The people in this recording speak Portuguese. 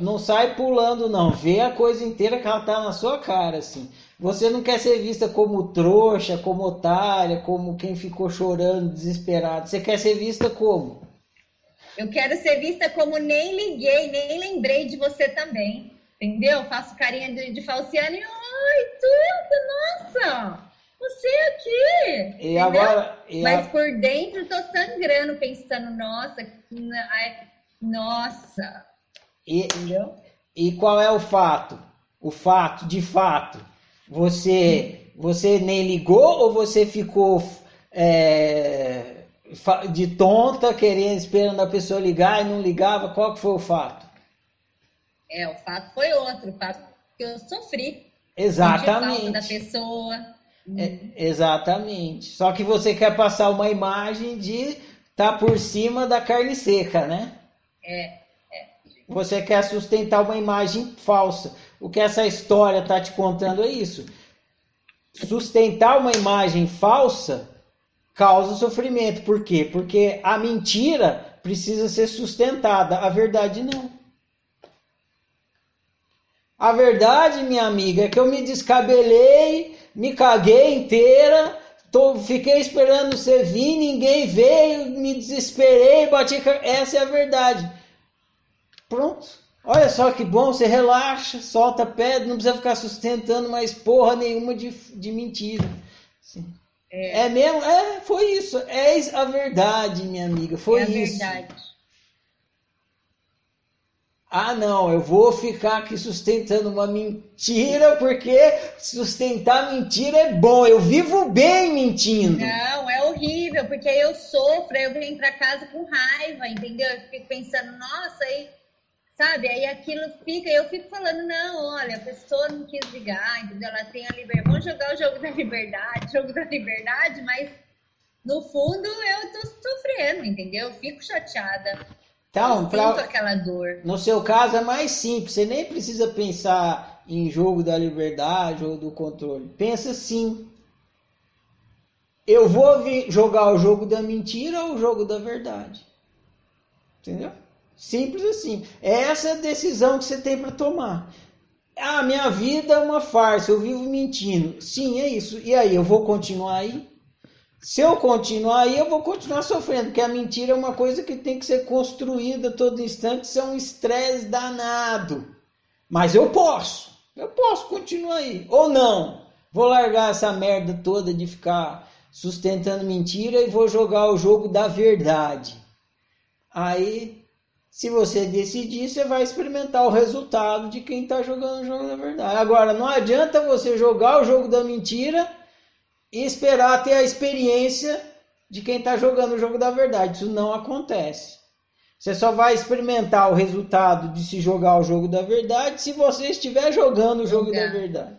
não sai pulando, não. Vê a coisa inteira que ela tá na sua cara, assim. Você não quer ser vista como trouxa, como otária, como quem ficou chorando, desesperado. Você quer ser vista como? Eu quero ser vista como nem liguei, nem lembrei de você também. Entendeu? Faço carinha de, de falciane e ai, tudo, nossa! Você aqui! E agora, e Mas a... por dentro tô sangrando, pensando, nossa, nossa. E, Entendeu? E qual é o fato? O fato, de fato, você, você nem ligou ou você ficou é, de tonta, querendo, esperando a pessoa ligar e não ligava? Qual que foi o fato? É, o fato foi outro, o fato que eu sofri. Exatamente. da pessoa. É, exatamente. Só que você quer passar uma imagem de tá por cima da carne seca, né? É. Você quer sustentar uma imagem falsa. O que essa história tá te contando é isso. Sustentar uma imagem falsa causa sofrimento. Por quê? Porque a mentira precisa ser sustentada, a verdade não. A verdade, minha amiga, é que eu me descabelei, me caguei inteira, tô, fiquei esperando você vir, ninguém veio, me desesperei, bati. Essa é a verdade. Pronto. Olha só que bom, você relaxa, solta a pedra, não precisa ficar sustentando mais porra nenhuma de, de mentira. É. é mesmo? É, foi isso. É a verdade, minha amiga. Foi é a isso. Verdade. Ah, não, eu vou ficar aqui sustentando uma mentira porque sustentar mentira é bom. Eu vivo bem mentindo. Não, é horrível, porque eu sofro, eu venho para casa com raiva, entendeu? Eu fico pensando, nossa, aí, sabe? Aí aquilo fica, eu fico falando, não, olha, a pessoa não quis ligar, entendeu? Ela tem a liberdade. Vamos jogar o jogo da liberdade, jogo da liberdade, mas no fundo eu tô sofrendo, entendeu? Eu fico chateada então, pra, aquela dor. No seu caso é mais simples, você nem precisa pensar em jogo da liberdade ou do controle. Pensa assim: eu vou jogar o jogo da mentira ou o jogo da verdade? Entendeu? Simples assim. Essa é a decisão que você tem para tomar. Ah, minha vida é uma farsa, eu vivo mentindo. Sim, é isso. E aí, eu vou continuar aí? Se eu continuar aí, eu vou continuar sofrendo, porque a mentira é uma coisa que tem que ser construída todo instante, isso é um estresse danado. Mas eu posso, eu posso continuar aí. Ou não, vou largar essa merda toda de ficar sustentando mentira e vou jogar o jogo da verdade. Aí, se você decidir, você vai experimentar o resultado de quem está jogando o jogo da verdade. Agora, não adianta você jogar o jogo da mentira e esperar ter a experiência de quem está jogando o jogo da verdade. Isso não acontece. Você só vai experimentar o resultado de se jogar o jogo da verdade se você estiver jogando o jogo da verdade.